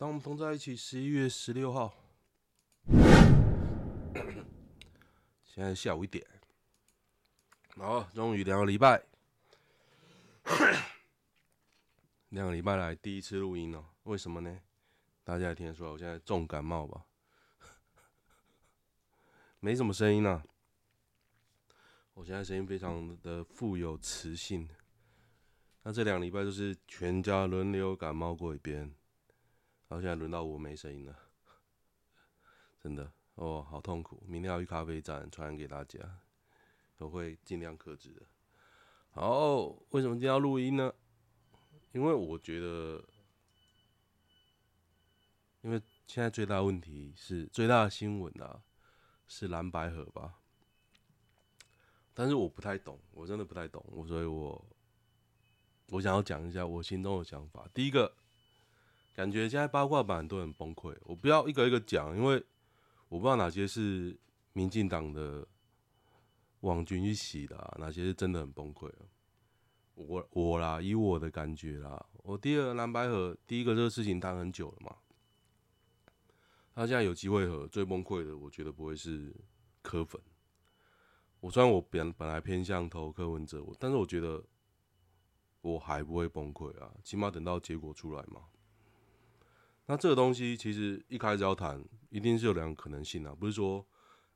当我们同在一起，十一月十六号，现在下午一点，好，终于两个礼拜，两个礼拜来第一次录音了，为什么呢？大家也听得出来，我现在重感冒吧，没什么声音啊，我现在声音非常的富有磁性。那这两个礼拜就是全家轮流感冒过一遍。然后现在轮到我没声音了，真的哦，好痛苦。明天要去咖啡站传染给大家，我会尽量克制的。好，为什么今天要录音呢？因为我觉得，因为现在最大问题是最大的新闻啊，是蓝白合吧。但是我不太懂，我真的不太懂，我所以我我想要讲一下我心中的想法。第一个。感觉现在八卦版都很崩溃，我不要一个一个讲，因为我不知道哪些是民进党的网军去洗的，哪些是真的很崩溃。我我啦，以我的感觉啦，我第二蓝白合，第一个这个事情谈很久了嘛，他现在有机会和，最崩溃的，我觉得不会是柯粉。我虽然我本本来偏向投柯文哲，但是我觉得我还不会崩溃啊，起码等到结果出来嘛。那这个东西其实一开始要谈，一定是有两个可能性啊，不是说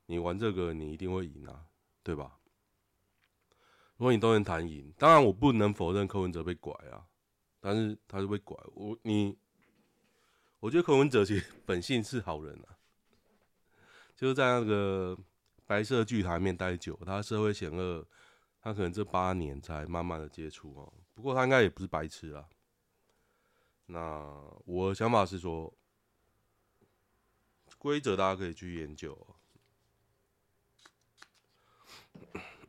你玩这个你一定会赢啊，对吧？如果你都能谈赢，当然我不能否认柯文哲被拐啊，但是他是被拐。我你，我觉得柯文哲其实本性是好人啊，就是在那个白色巨塔面待久，他社会险恶，他可能这八年才慢慢的接触哦。不过他应该也不是白痴啊。那我的想法是说，规则大家可以去研究。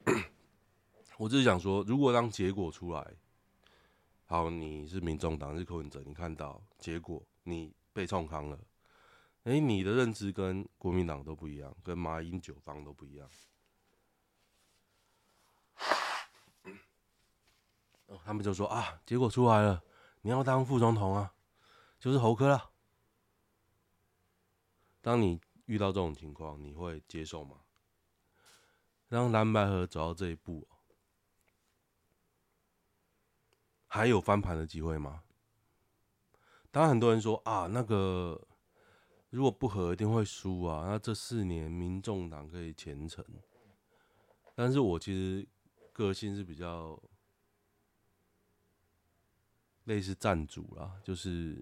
我只是想说，如果当结果出来，好，你是民众党是柯文哲，你看到结果你被冲康了，哎，你的认知跟国民党都不一样，跟马英九方都不一样。哦，他们就说啊，结果出来了。你要当副总统啊，就是侯科了。当你遇到这种情况，你会接受吗？让蓝白合走到这一步，还有翻盘的机会吗？当然，很多人说啊，那个如果不合一定会输啊，那这四年民众党可以虔诚。但是我其实个性是比较。类似赞助啦，就是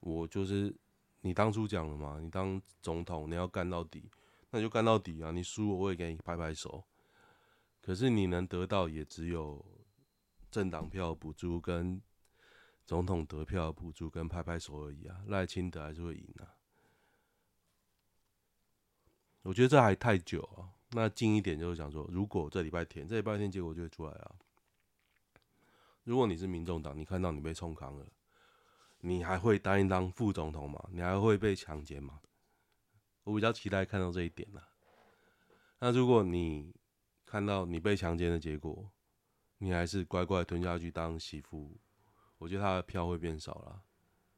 我就是你当初讲了嘛，你当总统你要干到底，那就干到底啊！你输我也给你拍拍手，可是你能得到也只有政党票补助跟总统得票补助跟拍拍手而已啊！赖清德还是会赢啊！我觉得这还太久啊！那近一点就是想说，如果这礼拜天，这礼拜天结果就会出来啊。如果你是民众党，你看到你被冲康了，你还会答应当副总统吗？你还会被强奸吗？我比较期待看到这一点啊。那如果你看到你被强奸的结果，你还是乖乖吞下去当媳妇，我觉得他的票会变少了，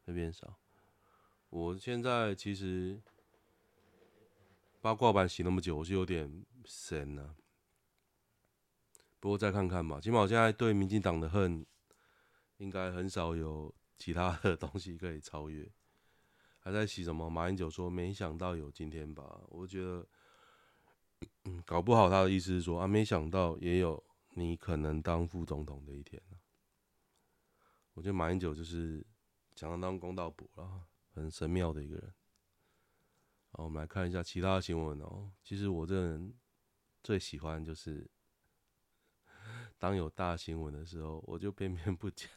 会变少。我现在其实八卦版洗那么久，我是有点神了。不过再看看吧，起码我现在对民进党的恨，应该很少有其他的东西可以超越。还在洗什么？马英九说没想到有今天吧？我觉得，嗯，搞不好他的意思是说啊，没想到也有你可能当副总统的一天。我觉得马英九就是想要当公道伯了，很神妙的一个人。好，我们来看一下其他的新闻哦。其实我这个人最喜欢就是。当有大新闻的时候，我就偏偏不讲。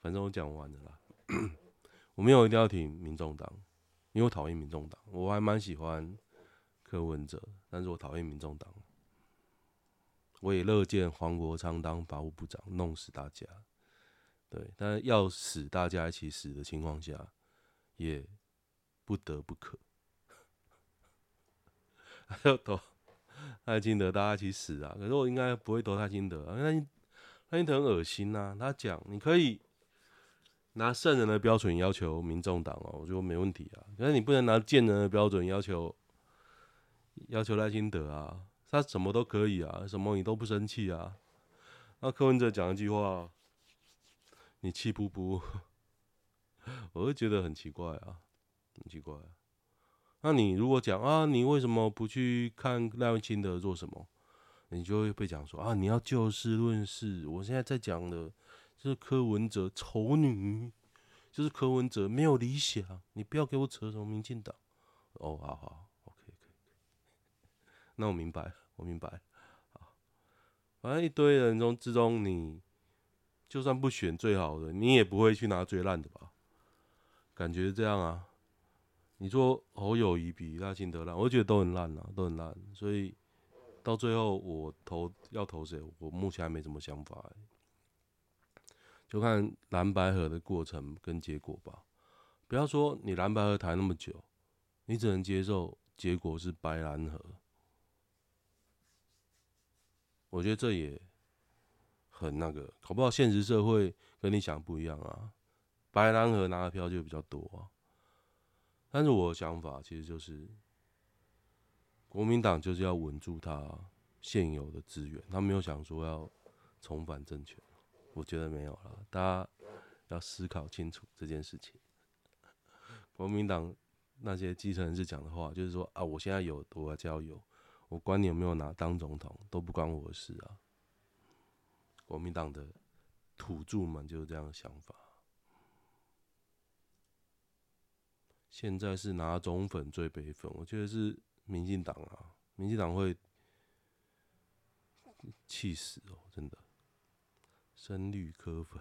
反正我讲完了啦。我没有一定要挺民众党，因为我讨厌民众党。我还蛮喜欢柯文哲，但是我讨厌民众党。我也乐见黄国昌当法务部长，弄死大家。对，但是要死大家一起死的情况下，也不得不可。还有多。赖清德，大家一起死啊！可是我应该不会投赖清德啊，因为赖清德很恶心呐。他讲，你可以，拿圣人的标准要求民众党哦，我觉得没问题啊。可是你不能拿贱人的标准要求要求赖清德啊，他什么都可以啊，什么你都不生气啊。那柯文哲讲一句话，你气不不？我会觉得很奇怪啊，很奇怪啊。那你如果讲啊，你为什么不去看赖文清德做什么？你就会被讲说啊，你要就事论事。我现在在讲的就是柯文哲丑女，就是柯文哲没有理想。你不要给我扯什么民进党。哦，好好，OK，可以，可以。那我明白，我明白。好，反正一堆人中之中，你就算不选最好的，你也不会去拿最烂的吧？感觉这样啊。你说侯友宜比赖清德烂，我觉得都很烂啊，都很烂。所以到最后我投要投谁，我目前还没什么想法，就看蓝白河的过程跟结果吧。不要说你蓝白河谈那么久，你只能接受结果是白蓝河。我觉得这也很那个，搞不好现实社会跟你想不一样啊。白蓝河拿的票就比较多啊。但是我的想法其实就是，国民党就是要稳住他现有的资源，他没有想说要重返政权，我觉得没有了。大家要思考清楚这件事情。国民党那些基层人士讲的话，就是说啊，我现在有，我就要有，我管你有没有拿当总统，都不关我的事啊。国民党的土著们就是这样的想法。现在是哪种粉最悲愤？我觉得是民进党啊，民进党会气死哦，真的。深绿科粉，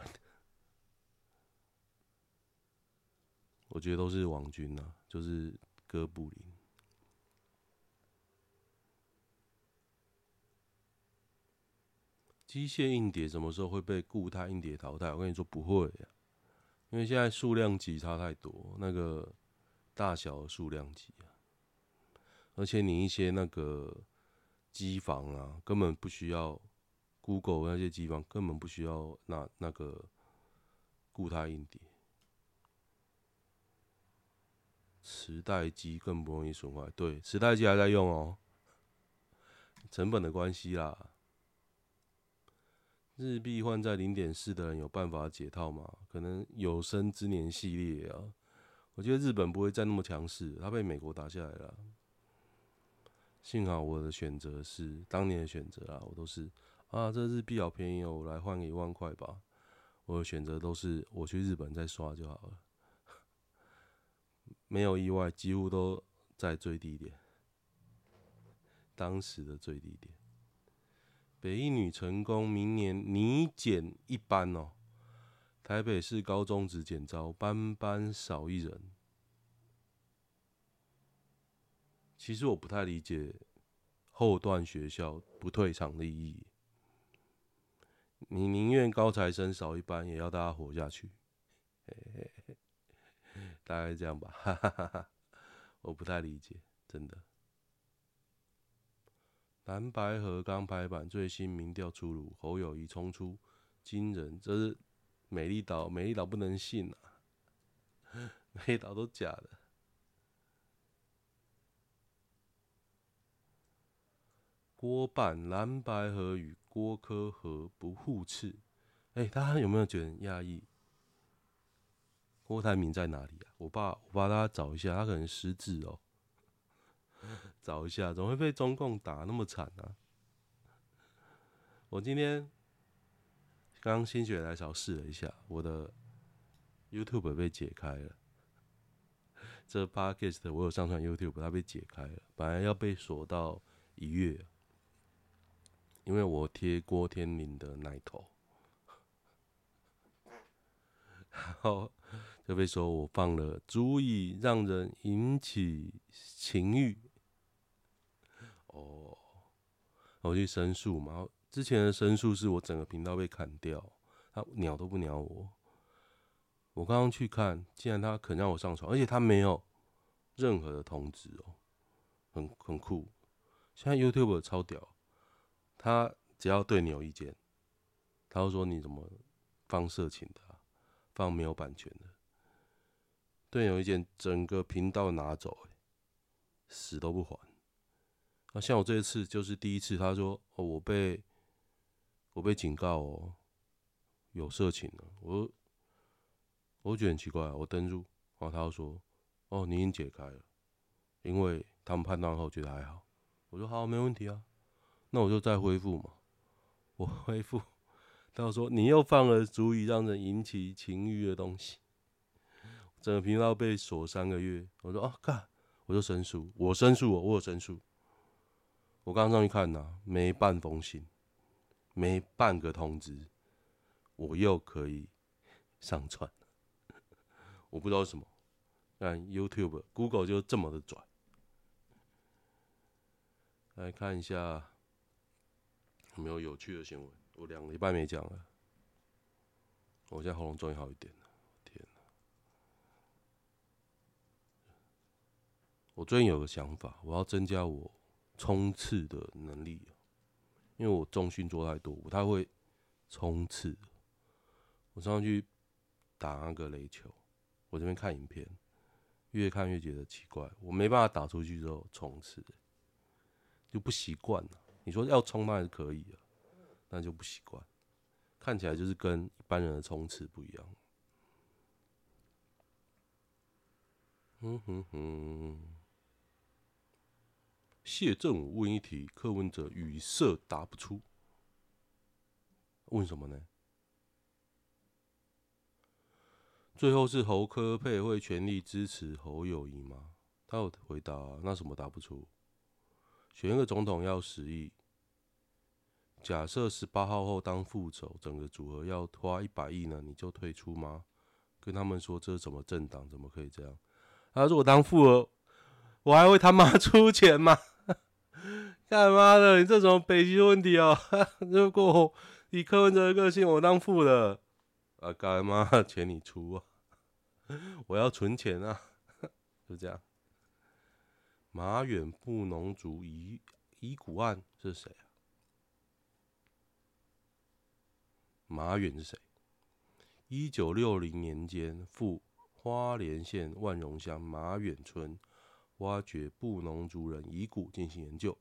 我觉得都是王军啊，就是哥布林。机械硬碟什么时候会被固态硬碟淘汰？我跟你说不会啊，因为现在数量级差太多，那个。大小数量级啊，而且你一些那个机房啊，根本不需要 Google 那些机房，根本不需要那那个固态硬碟，磁带机更不容易损坏。对，磁带机还在用哦，成本的关系啦。日币换在零点四的人有办法解套吗？可能有生之年系列啊。我觉得日本不会再那么强势，他被美国打下来了。幸好我的选择是当年的选择啊，我都是啊，这日币好便宜哦，我来换个一万块吧。我的选择都是我去日本再刷就好了，没有意外，几乎都在最低点，当时的最低点。北一女成功，明年拟减一班哦。台北市高中职减招，班班少一人。其实我不太理解后段学校不退场的意义。你宁愿高材生少一班，也要大家活下去。大概这样吧。哈哈哈哈，我不太理解，真的。蓝白河刚拍板，最新民调出炉，侯友谊冲出惊人，这是。美丽岛，美丽岛不能信啊！美丽岛都假的。郭办蓝白河与郭柯合不互斥，哎，大家有没有觉得很讶异？郭台铭在哪里啊？我爸，我帮大家找一下，他可能失智哦。找一下，怎么会被中共打那么惨呢？我今天。刚心血来潮试了一下，我的 YouTube 被解开了。这 Podcast 我有上传 YouTube，它被解开了，本来要被锁到一月，因为我贴郭天麟的奶头，然后就被说我放了足以让人引起情欲。哦，我去申诉嘛。之前的申诉是我整个频道被砍掉，他鸟都不鸟我。我刚刚去看，竟然他肯让我上传，而且他没有任何的通知哦，很很酷。现在 YouTube 超屌，他只要对你有意见，他会说你怎么放色情的啊，放没有版权的。对，有意见整个频道拿走，死都不还。那像我这一次就是第一次，他说：“哦，我被我被警告哦，有色情了。”我我觉得很奇怪，我登入，然后他又说：“哦，你已经解开了，因为他们判断后觉得还好。”我说：“好，没问题啊，那我就再恢复嘛。”我恢复，他说：“你又放了足以让人引起情欲的东西，整个频道被锁三个月。”我说：“啊，干！”我就申诉，我申诉，我有申诉。我刚上去看呐，没半封信，没半个通知，我又可以上传。我不知道为什么，看 YouTube、Google 就这么的拽。来看一下有没有有趣的新闻。我两礼拜没讲了，我现在喉咙终于好一点了。天哪！我最近有个想法，我要增加我冲刺的能力，因为我重训做太多，不太会冲刺。我上去打那个垒球。我这边看影片，越看越觉得奇怪，我没办法打出去之后冲刺，就不习惯了。你说要冲那还是可以的，那就不习惯，看起来就是跟一般人的冲刺不一样。嗯哼哼。谢震武问一题，柯文哲语塞答不出，问什么呢？最后是侯科佩会全力支持侯友宜吗？他有回答啊，那什么答不出？选一个总统要十亿，假设十八号后当副手，整个组合要花一百亿呢，你就退出吗？跟他们说这是什么政党，怎么可以这样？他说我当副了，我还会他妈出钱吗？干嘛的？你这种北极的问题哦。如果以柯文哲的个性，我当副的，啊干嘛钱你出啊？我要存钱啊，就这样。马远布农族遗遗骨案是谁啊？马远是谁？一九六零年间赴花莲县万荣乡马远村挖掘布农族人遗骨进行研究。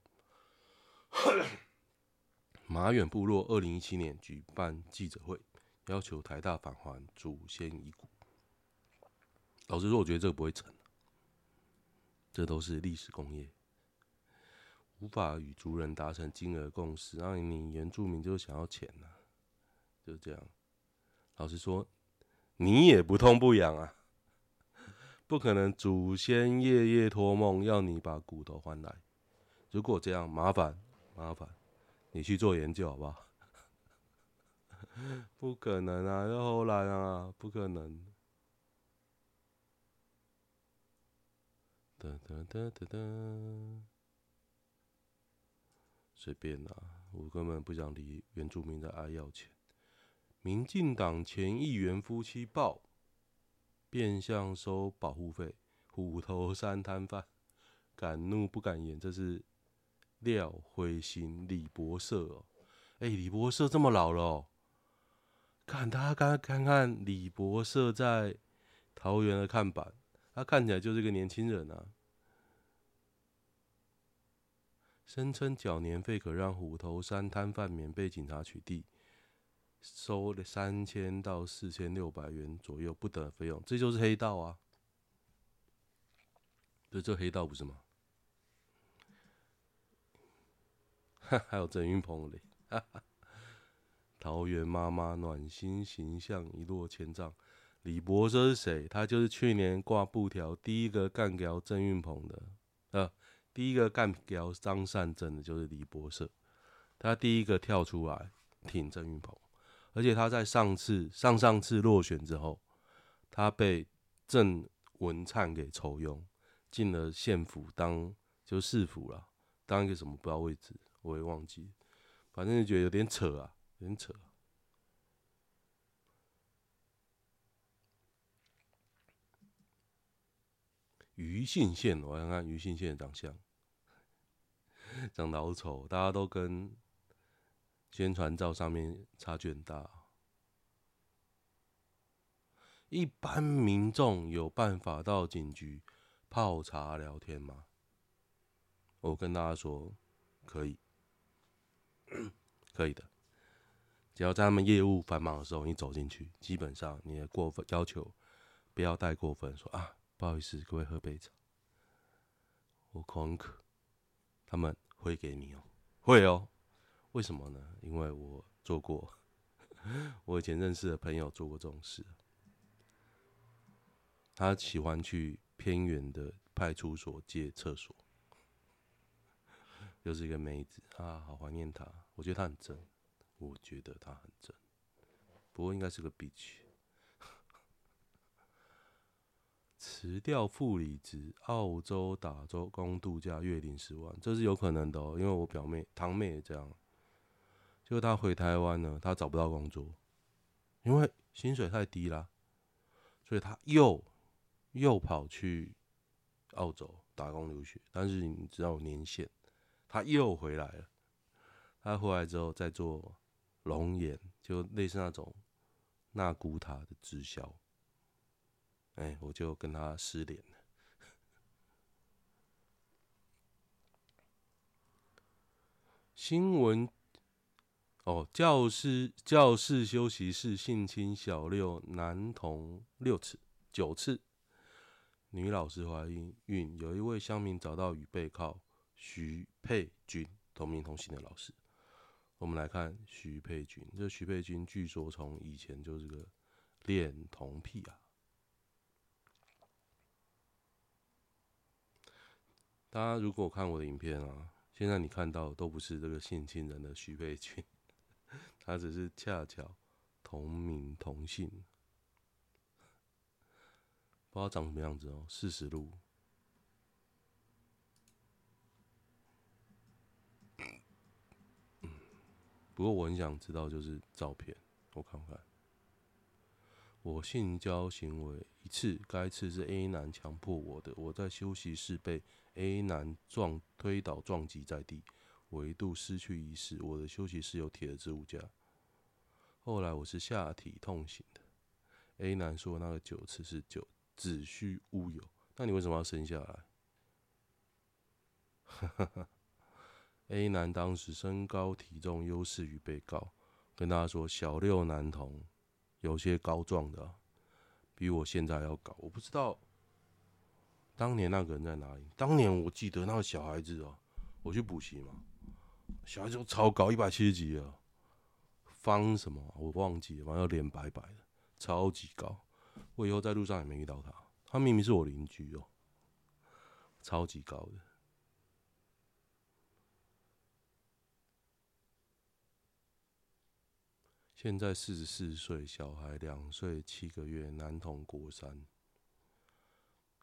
马远部落二零一七年举办记者会，要求台大返还祖先遗骨。老实说，我觉得这个不会成，这都是历史工业，无法与族人达成金额共识。让你原住民就想要钱呐、啊，就这样。老实说，你也不痛不痒啊，不可能祖先夜夜托梦要你把骨头换来。如果这样，麻烦麻烦，你去做研究好不好？不可能啊，要后来啊，不可能。哒哒哒哒哒，随便啦，我根本不想理原住民的爱要钱。民进党前议员夫妻爆变相收保护费，虎头山摊贩敢怒不敢言。这是廖辉星李博社哦，哎，李博社这么老了哦，看大家刚看看李博社在桃园的看板。他看起来就是个年轻人啊！声称缴年费可让虎头山摊贩免被警察取缔，收了三千到四千六百元左右不等的费用，这就是黑道啊！这这黑道不是吗？还有郑云鹏嘞！哈哈，桃园妈妈暖心形象一落千丈。李博社是谁？他就是去年挂布条第一个干掉郑云鹏的，呃，第一个干掉张善政的，就是李博社。他第一个跳出来挺郑云鹏，而且他在上次、上上次落选之后，他被郑文灿给酬庸，进了县府当就市府了，当一个什么不知道位置，我也忘记，反正就觉得有点扯啊，有点扯。余信宪，我看看余信宪的长相，长得好丑，大家都跟宣传照上面差距很大。一般民众有办法到警局泡茶聊天吗？我跟大家说，可以，可以的。只要在他们业务繁忙的时候，你走进去，基本上你的过分要求不要太过分，说啊，不好意思，各位喝杯茶，我口很渴，他们会给你哦，会哦。为什么呢？因为我做过，我以前认识的朋友做过这种事。他喜欢去偏远的派出所借厕所，又是一个妹子啊，好怀念她。我觉得她很正，我觉得她很正，不过应该是个 bitch。辞掉副理职，澳洲打州工度假，月领十万，这是有可能的哦。因为我表妹、堂妹也这样，就他回台湾呢，他找不到工作，因为薪水太低啦，所以他又。又跑去澳洲打工留学，但是你知道年限，他又回来了。他回来之后再做龙岩，就类似那种纳古塔的直销。哎、我就跟他失联了。新闻哦，教师教室休息室性侵小六男童六次九次。女老师怀孕，孕有一位乡民找到与被告徐佩君同名同姓的老师。我们来看徐佩君，这徐佩君据说从以前就是个恋童癖啊。大家如果看我的影片啊，现在你看到的都不是这个性侵人的徐佩君，他只是恰巧同名同姓。不知道长什么样子哦，四十路。不过我很想知道，就是照片，我看看。我性交行为一次，该次是 A 男强迫我的。我在休息室被 A 男撞推倒撞击在地，我一度失去意识。我的休息室有铁的置物架。后来我是下体痛醒的。A 男说那个九次是九。子虚乌有，那你为什么要生下来？A 男当时身高体重优势于被告，跟大家说小六男童有些高壮的，比我现在要高。我不知道当年那个人在哪里。当年我记得那个小孩子哦，我去补习嘛，小孩子都超高，一百七十几啊，方什么我忘记了，反正脸白白的，超级高。我以后在路上也没遇到他，他明明是我邻居哦，超级高的。现在四十四岁，小孩两岁七个月，男童国三，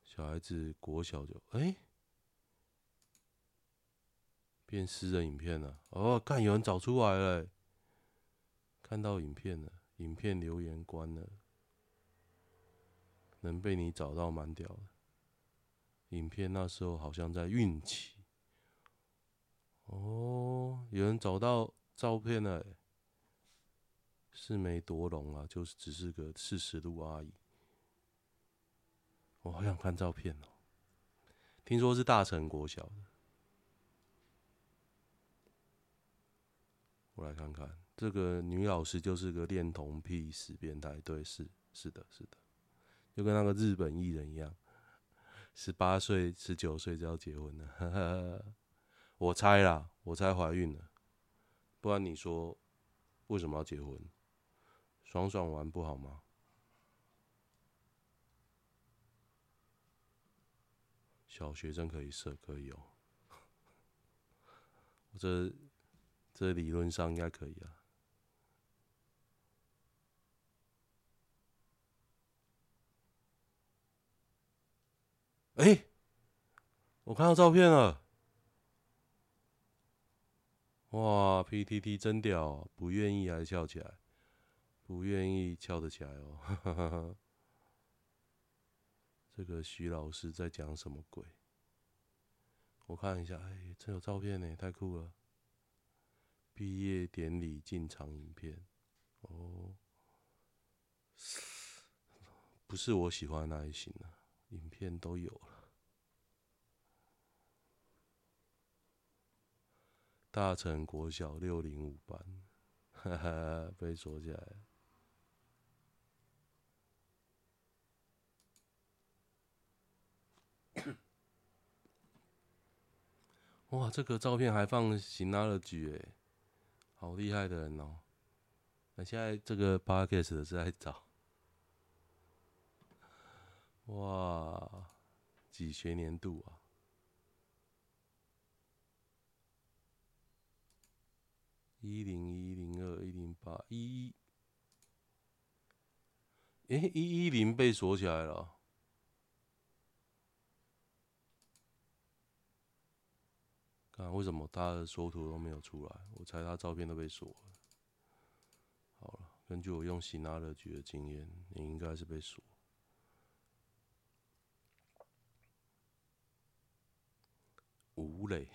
小孩子国小就哎，变私人影片了哦，看有人找出来了，看到影片了，影片留言关了。能被你找到蛮屌的，影片那时候好像在孕期。哦，有人找到照片了，是没多聋啊，就是只是个四十度阿姨。我好想看照片哦，听说是大成国小的，我来看看，这个女老师就是个恋童癖死变态，对，是是的，是的。就跟那个日本艺人一样，十八岁、十九岁就要结婚了。我猜啦，我猜怀孕了，不然你说为什么要结婚？爽爽玩不好吗？小学生可以射，可以哦。这这理论上应该可以啊。哎、我看到照片了，哇！PTT 真屌，不愿意还翘起来，不愿意翘得起来哦。哈哈哈，这个徐老师在讲什么鬼？我看一下，哎、欸，这有照片呢，太酷了！毕业典礼进场影片，哦，不是我喜欢的那一型的，影片都有了。大成国小六零五班，哈哈，被锁起来。哇，这个照片还放 Synology 哎，好厉害的人哦！那现在这个 Podcast 的是在找，哇，几学年度啊？一零一零二一零八一一，哎，一一零被锁起来了。啊，为什么他的缩图都没有出来？我猜他照片都被锁了。好了，根据我用 Synology 的经验，你应该是被锁。吴磊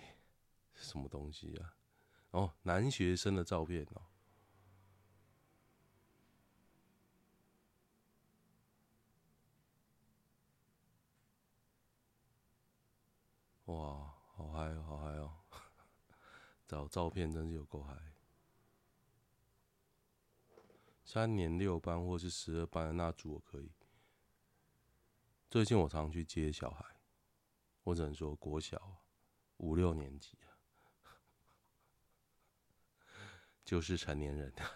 什么东西啊？哦，男学生的照片哦。哇！好嗨哦，好嗨哦！找照片真是有够嗨。三年六班或是十二班的那组我可以。最近我常去接小孩，我只能说国小五六年级啊，就是成年人啊，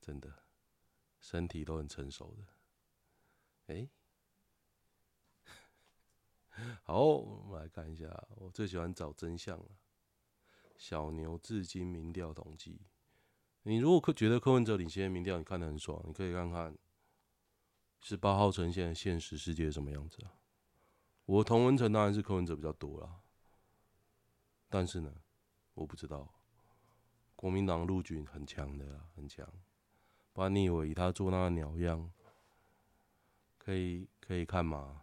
真的身体都很成熟的。哎。好，我们来看一下。我最喜欢找真相了。小牛至今民调统计，你如果觉得柯文哲领先民调，你看得很爽，你可以看看十八号呈现的现实世界什么样子啊？我同温层当然是柯文哲比较多啦，但是呢，我不知道国民党陆军很强的啦，很强。不然你以为他做那个鸟样，可以可以看吗？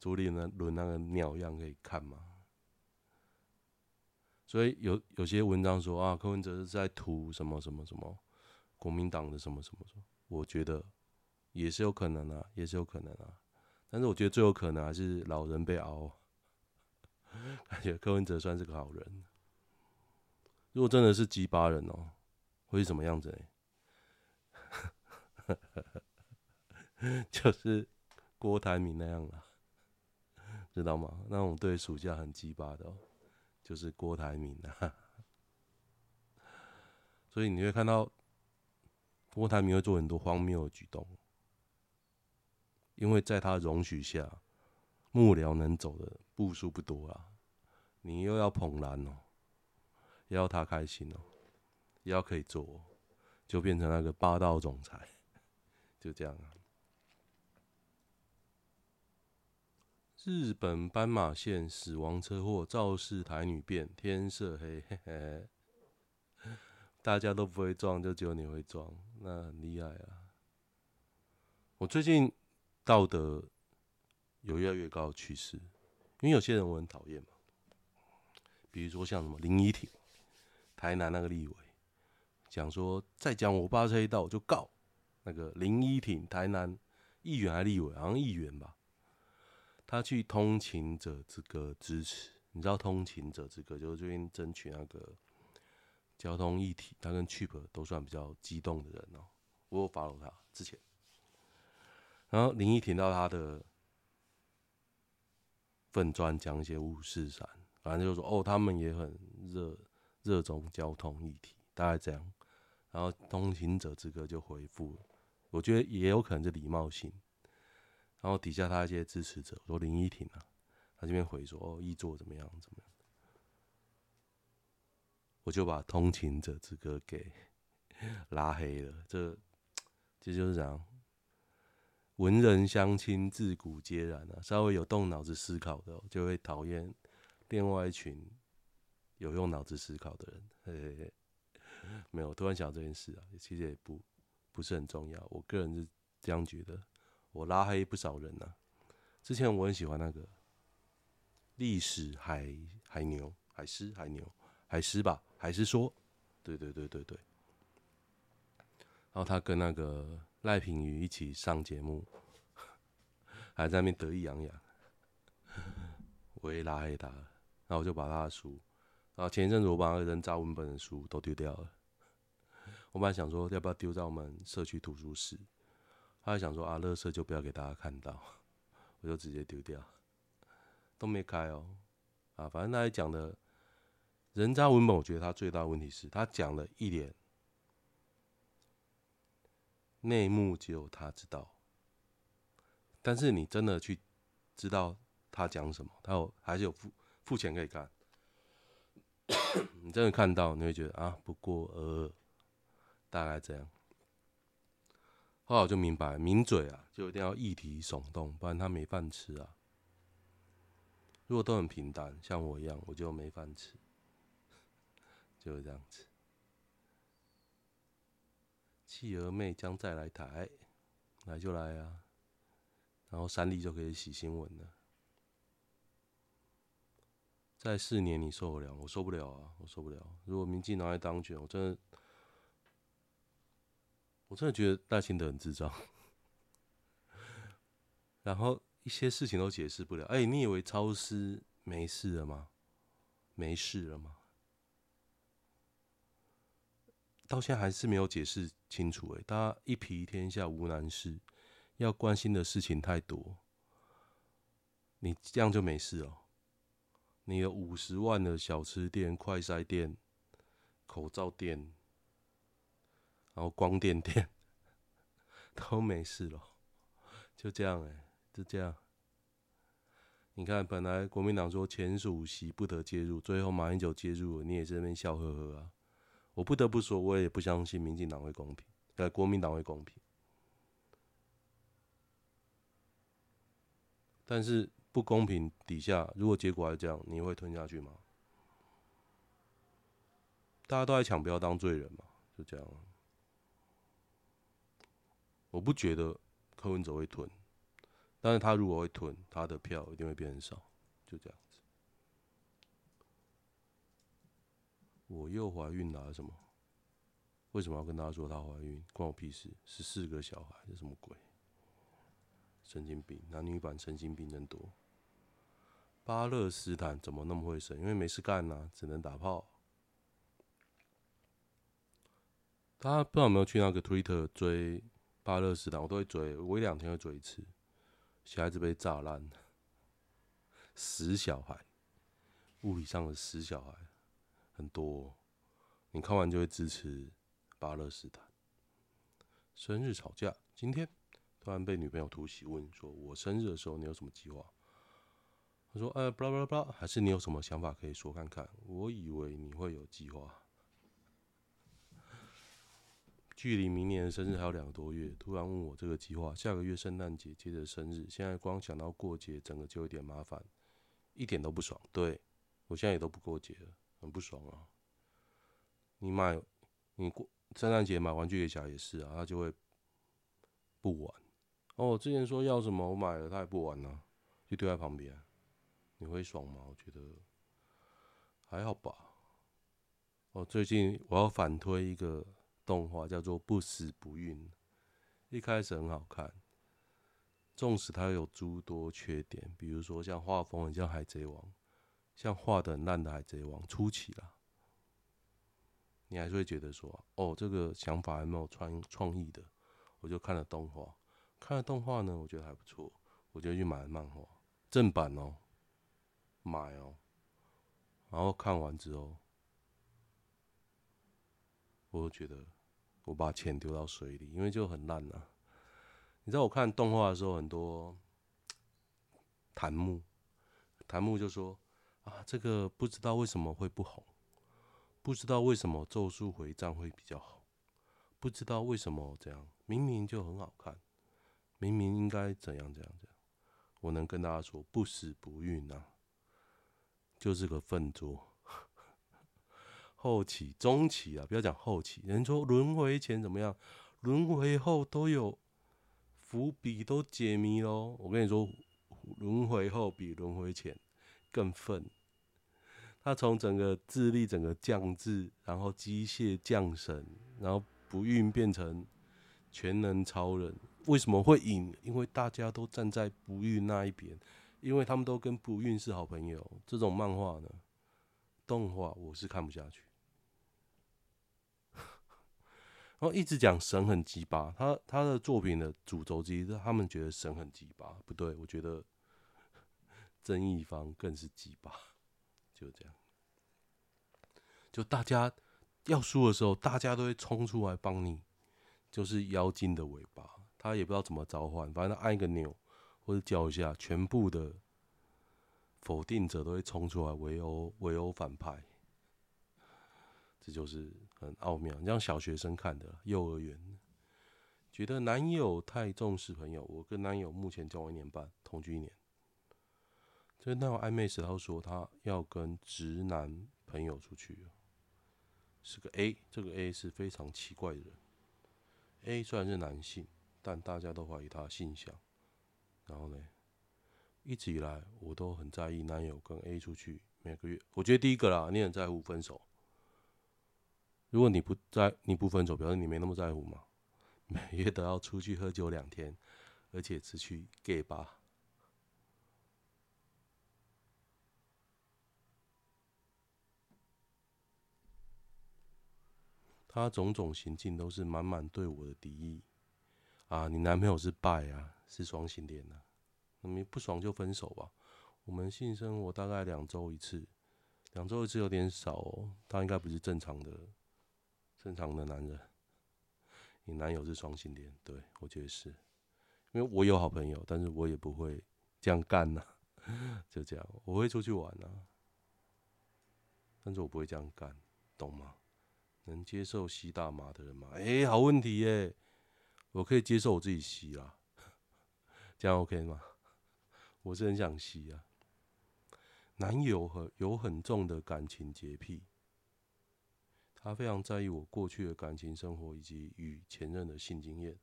朱立伦轮那个鸟样可以看吗？所以有有些文章说啊，柯文哲是在图什么什么什么国民党的什么什么什么，我觉得也是有可能啊，也是有可能啊。但是我觉得最有可能还是老人被熬，感觉柯文哲算是个好人。如果真的是鸡巴人哦，会是什么样子呢？就是郭台铭那样了。知道吗？那种对暑假很鸡巴的，哦，就是郭台铭啊。所以你会看到郭台铭会做很多荒谬的举动，因为在他容许下，幕僚能走的步数不多啊。你又要捧蓝哦，要他开心哦，要可以做，就变成那个霸道总裁，就这样啊。日本斑马线死亡车祸，肇事台女变天色黑嘿嘿，大家都不会撞，就只有你会撞，那很厉害啊！我最近道德有越来越高的趋势，因为有些人我很讨厌嘛，比如说像什么林依婷，台南那个立委，讲说再讲我爸这一道我就告那个林依婷，台南议员还是立委，好像议员吧。他去通勤者之歌支持，你知道通勤者之歌就是最近争取那个交通议题，他跟 Chip 都算比较激动的人哦、我有 follow 他之前，然后林依婷到他的粉专讲一些五四三，反正就说哦，他们也很热热衷交通议题，大概这样。然后通勤者之歌就回复，我觉得也有可能是礼貌性。然后底下他一些支持者说林依婷啊，他这边回说哦，议座怎么样怎么样，我就把通勤者之歌给拉黑了。这这就是这样，文人相亲，自古皆然啊。稍微有动脑子思考的，就会讨厌另外一群有用脑子思考的人。嘿嘿嘿，没有，突然想到这件事啊，其实也不不是很重要。我个人是这样觉得。我拉黑不少人呢、啊。之前我很喜欢那个历史海海牛海狮海牛海狮吧，海狮说，对对对对对。然后他跟那个赖品妤一起上节目，还在那边得意洋洋，我也拉黑他，然后我就把他的书，然后前一阵子我把那个人渣文本的书都丢掉了。我本来想说要不要丢在我们社区图书室，他还想说啊，垃圾就不要给大家看到，我就直接丢掉，都没开哦。啊，反正他讲的人渣文本，我觉得他最大的问题是他讲了一点内幕，只有他知道。但是你真的去知道他讲什么，他有还是有付付钱可以看。你真的看到，你会觉得啊，不过呃。大概这样，后来我就明白，抿嘴啊，就一定要议题耸动，不然他没饭吃啊。如果都很平淡，像我一样，我就没饭吃，就是这样子。企鹅妹将再来台，来就来啊，然后三立就可以洗新闻了。再四年你受得了？我受不了啊，我受不了。如果民进党来当选，我真的。我真的觉得赖清德很智障，然后一些事情都解释不了。哎，你以为超市没事了吗？没事了吗？到现在还是没有解释清楚。哎，大家一皮天下无难事，要关心的事情太多，你这样就没事哦。你有五十万的小吃店、快筛店、口罩店。然后光电店 都没事了，就这样哎、就这样。你看，本来国民党说前主席不得介入，最后马英九介入了，你也在那边笑呵呵啊。我不得不说，我也不相信民进党会公平，呃，国民党会公平。但是不公平底下，如果结果还是这样，你会吞下去吗？大家都在抢，不要当罪人嘛，就这样。我不觉得柯文哲会吞，但是他如果会吞，他的票一定会变少，就这样子。我又怀孕了，什么？为什么要跟大家说她怀孕？关我屁事！十四个小孩，这什么鬼？神经病！男女版神经病真多。巴勒斯坦怎么那么会生？因为没事干呐、啊，只能打炮。大家不知道有没有去那个 Twitter 追？巴勒斯坦我都会追，我一两天会追一次。小孩子被炸烂，死小孩，物理上的死小孩很多。你看完就会支持巴勒斯坦。生日吵架，今天突然被女朋友突袭，问说：“我生日的时候你有什么计划？”他说：“呃，巴拉巴拉巴拉，还是你有什么想法可以说看看？”我以为你会有计划。距离明年的生日还有两个多月，突然问我这个计划，下个月圣诞节接着生日，现在光想到过节，整个就有点麻烦，一点都不爽。对，我现在也都不过节了，很不爽啊。你买，你过圣诞节买玩具给小孩也是啊，他就会不玩。哦，我之前说要什么，我买了他也不玩啊，就丢在旁边。你会爽吗？我觉得还好吧。哦，最近我要反推一个。动画叫做《不死不孕》，一开始很好看，纵使它有诸多缺点，比如说像画风很像《海贼王》，像画的很烂的《海贼王》初期啦，你还是会觉得说，哦，这个想法还没有创创意的，我就看了动画，看了动画呢，我觉得还不错，我就去买了漫画正版哦，买哦，然后看完之后，我就觉得。我把钱丢到水里，因为就很烂啊。你知道我看动画的时候，很多 弹幕，弹幕就说啊，这个不知道为什么会不红，不知道为什么咒术回战会比较好，不知道为什么这样，明明就很好看，明明应该怎样怎样怎样。我能跟大家说，不死不孕啊，就是个粪作。后期、中期啊，不要讲后期。人说轮回前怎么样？轮回后都有伏笔，都解谜喽。我跟你说，轮回后比轮回前更愤。他从整个智力整个降智，然后机械降神，然后不孕变成全能超人为什么会赢？因为大家都站在不孕那一边，因为他们都跟不孕是好朋友。这种漫画呢，动画我是看不下去。然后一直讲神很鸡巴，他他的作品的主轴之一他们觉得神很鸡巴，不对，我觉得正义方更是鸡巴，就这样。就大家要输的时候，大家都会冲出来帮你，就是妖精的尾巴，他也不知道怎么召唤，反正按一个钮或者叫一下，全部的否定者都会冲出来围殴围殴反派。这就是很奥妙，你像小学生看的，幼儿园觉得男友太重视朋友。我跟男友目前交往一年半，同居一年。就那种暧昧时，他说他要跟直男朋友出去，是个 A，这个 A 是非常奇怪的人。A 虽然是男性，但大家都怀疑他性向。然后呢，一直以来我都很在意男友跟 A 出去，每个月，我觉得第一个啦，你很在乎分手。如果你不在，你不分手，表示你没那么在乎嘛。每月都要出去喝酒两天，而且只去 gay 吧。他种种行径都是满满对我的敌意啊！你男朋友是拜啊，是双性恋啊，你不爽就分手吧。我们性生活大概两周一次，两周一次有点少哦。他应该不是正常的。正常的男人，你男友是双性恋，对，我觉得是，因为我有好朋友，但是我也不会这样干呐、就这样，我会出去玩呐、啊，但是我不会这样干，懂吗？能接受吸大麻的人吗？哎、好问题耶、我可以接受我自己吸啊，这样 OK 吗？我是很想吸啊，男友很有很重的感情洁癖。他非常在意我过去的感情生活以及与前任的性经验。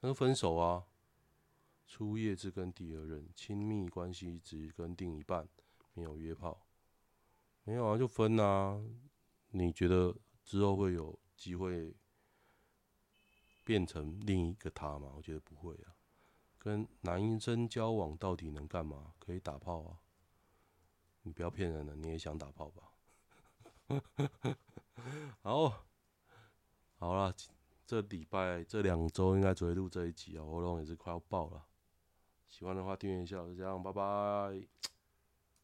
那分手啊，初夜只跟第二任，亲密关系只跟另一半，没有约炮，没有啊，就分啊。你觉得之后会有机会变成另一个他吗？我觉得不会啊。跟男生交往到底能干嘛？可以打炮啊。你不要骗人了，你也想打炮吧？好，好了，这礼拜这两周应该只会录这一集啊，喉咙也是快要爆了。喜欢的话订阅一下，就这样，拜拜。